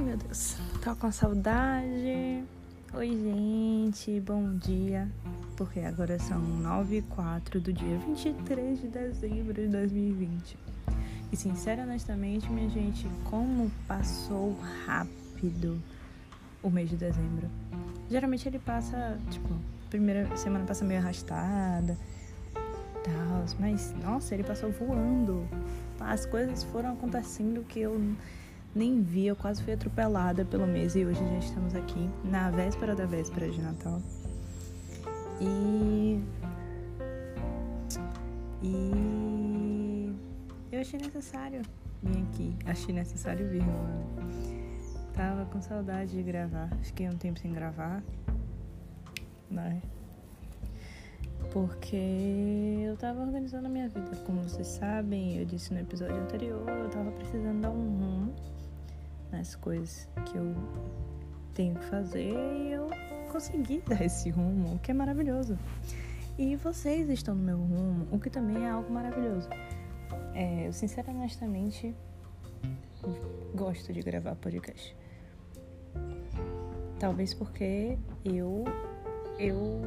Ai meu Deus, tô com saudade. Oi, gente, bom dia. Porque agora são 9 e 4 do dia 23 de dezembro de 2020. E sincera, honestamente, minha gente, como passou rápido o mês de dezembro. Geralmente ele passa, tipo, primeira semana passa meio arrastada, tal, mas nossa, ele passou voando. As coisas foram acontecendo que eu nem vi, eu quase fui atropelada pelo mês e hoje já estamos aqui na véspera da véspera de Natal. E. E. Eu achei necessário vir aqui. Achei necessário vir, mano. Tava com saudade de gravar. Fiquei um tempo sem gravar. Né? Porque eu tava organizando a minha vida. Como vocês sabem, eu disse no episódio anterior, eu tava precisando dar um rumo nas coisas que eu tenho que fazer e eu consegui dar esse rumo, o que é maravilhoso. E vocês estão no meu rumo, o que também é algo maravilhoso. É, eu sinceramente, honestamente, gosto de gravar podcast. Talvez porque eu eu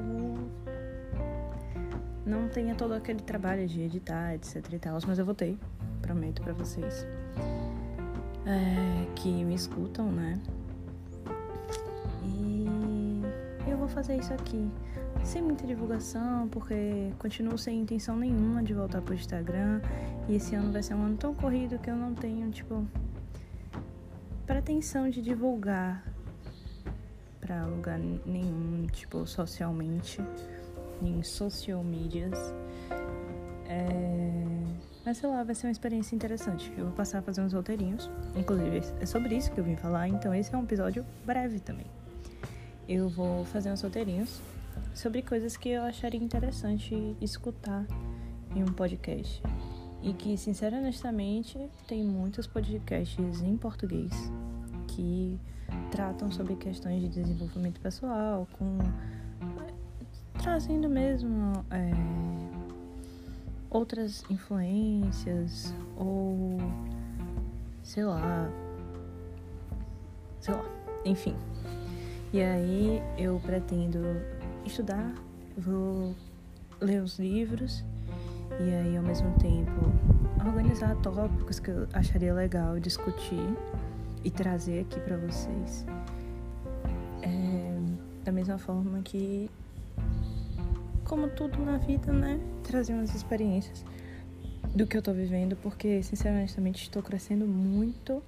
não tenha todo aquele trabalho de editar, etc e tal, mas eu vou ter, prometo para vocês é, que me escutam, né? E eu vou fazer isso aqui. Sem muita divulgação, porque continuo sem intenção nenhuma de voltar pro Instagram. E esse ano vai ser um ano tão corrido que eu não tenho, tipo, pretensão de divulgar pra lugar nenhum, tipo, socialmente, em social medias. É mas sei lá, vai ser uma experiência interessante. Eu vou passar a fazer uns roteirinhos. Inclusive, é sobre isso que eu vim falar, então esse é um episódio breve também. Eu vou fazer uns roteirinhos sobre coisas que eu acharia interessante escutar em um podcast. E que, sinceramente, honestamente, tem muitos podcasts em português que tratam sobre questões de desenvolvimento pessoal, com trazendo mesmo é, outras influências ou sei lá, sei lá, enfim. E aí eu pretendo estudar, vou ler os livros e aí ao mesmo tempo organizar tópicos que eu acharia legal discutir e trazer aqui para vocês. É, da mesma forma que como tudo na vida, né? Trazer umas experiências do que eu tô vivendo, porque, sinceramente, estou crescendo muito.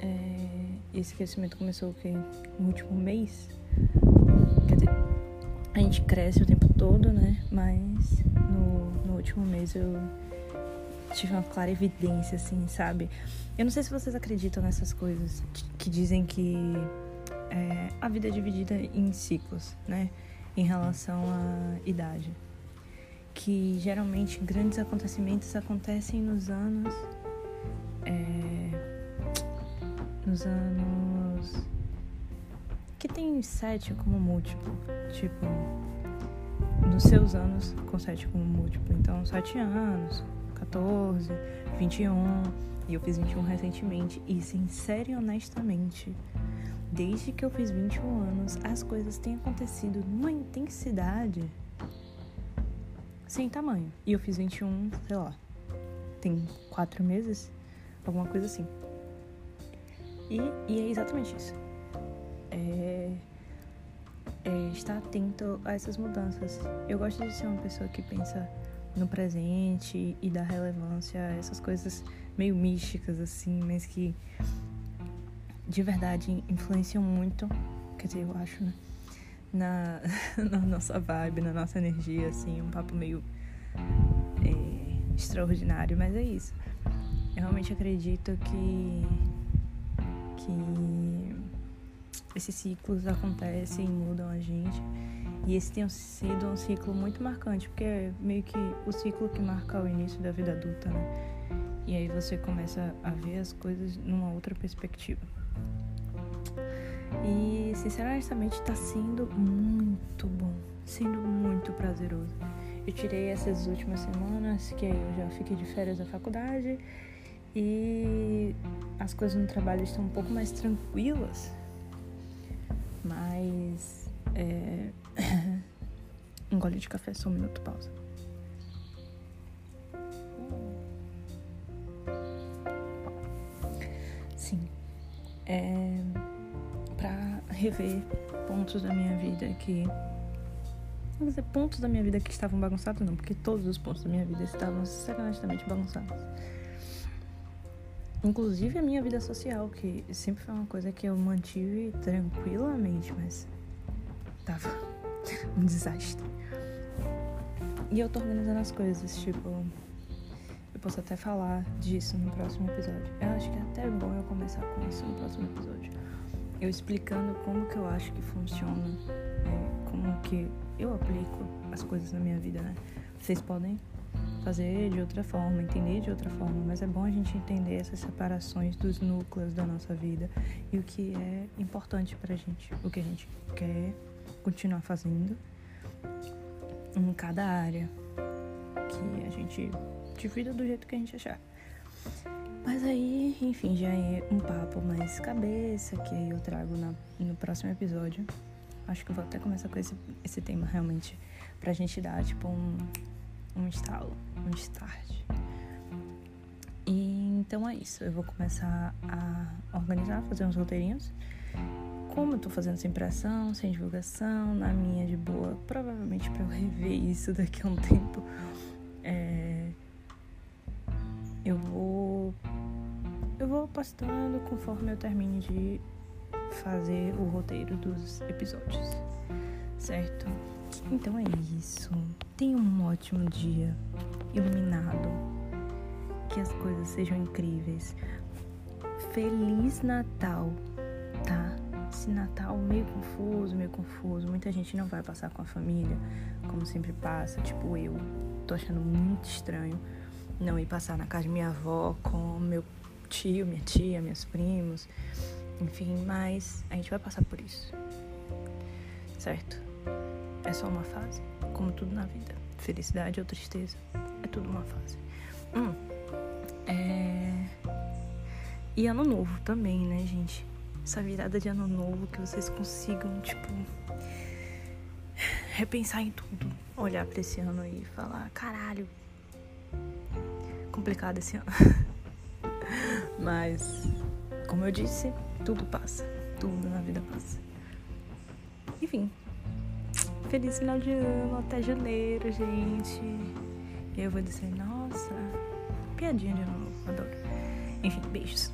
É, esse crescimento começou o quê? No último mês. Quer dizer, a gente cresce o tempo todo, né? Mas no, no último mês eu tive uma clara evidência, assim, sabe? Eu não sei se vocês acreditam nessas coisas que dizem que é, a vida é dividida em ciclos, né? Em relação à idade. Que geralmente grandes acontecimentos acontecem nos anos. É, nos anos. que tem sete como múltiplo. Tipo, nos seus anos com sete como múltiplo. Então, sete anos, 14, 21. E eu fiz 21 recentemente. E sincero e honestamente Desde que eu fiz 21 anos, as coisas têm acontecido numa intensidade sem tamanho. E eu fiz 21, sei lá, tem quatro meses, alguma coisa assim. E, e é exatamente isso. É, é estar atento a essas mudanças. Eu gosto de ser uma pessoa que pensa no presente e dá relevância a essas coisas meio místicas, assim, mas que de verdade influenciam muito, quer dizer, eu acho, né? Na, na nossa vibe, na nossa energia, assim, um papo meio é, extraordinário, mas é isso. Eu realmente acredito que, que esses ciclos acontecem e mudam a gente. E esse tem sido um ciclo muito marcante, porque é meio que o ciclo que marca o início da vida adulta, né? E aí você começa a ver as coisas numa outra perspectiva. E sinceramente está sendo muito bom, sendo muito prazeroso. Eu tirei essas últimas semanas, que eu já fiquei de férias da faculdade E as coisas no trabalho estão um pouco mais tranquilas, mas. É... um gole de café, só um minuto, pausa. É. Pra rever pontos da minha vida que. Vou dizer pontos da minha vida que estavam bagunçados, não, porque todos os pontos da minha vida estavam sacanagem bagunçados. Inclusive a minha vida social, que sempre foi uma coisa que eu mantive tranquilamente, mas tava um desastre. E eu tô organizando as coisas, tipo. Eu posso até falar disso no próximo episódio. Eu acho que é até bom eu começar com isso no próximo episódio. Eu explicando como que eu acho que funciona, é, como que eu aplico as coisas na minha vida, né? Vocês podem fazer de outra forma, entender de outra forma, mas é bom a gente entender essas separações dos núcleos da nossa vida e o que é importante pra gente, o que a gente quer continuar fazendo em cada área que a gente divida do jeito que a gente achar. Mas aí, enfim, já é um papo mais cabeça, que aí eu trago na, no próximo episódio. Acho que eu vou até começar com esse, esse tema realmente pra gente dar, tipo, um, um estalo, um start. E então é isso. Eu vou começar a organizar, fazer uns roteirinhos. Como eu tô fazendo sem pressão, sem divulgação, na minha de boa, provavelmente para eu rever isso daqui a um tempo, é... eu vou eu vou postando conforme eu termine de fazer o roteiro dos episódios, certo? Então é isso. Tenha um ótimo dia, iluminado. Que as coisas sejam incríveis. Feliz Natal, tá? Esse Natal meio confuso, meio confuso. Muita gente não vai passar com a família, como sempre passa. Tipo eu, tô achando muito estranho não ir passar na casa de minha avó com meu tio, minha tia, meus primos, enfim, mas a gente vai passar por isso, certo? É só uma fase, como tudo na vida. Felicidade ou tristeza, é tudo uma fase. Hum, é... E ano novo também, né, gente? Essa virada de ano novo que vocês consigam, tipo, repensar em tudo. Olhar pra esse ano e falar, caralho, complicado esse ano. Mas, como eu disse, tudo passa. Tudo na vida passa. Enfim, feliz final de ano, até janeiro, gente. E eu vou dizer, nossa, piadinha de novo, adoro. Enfim, beijos.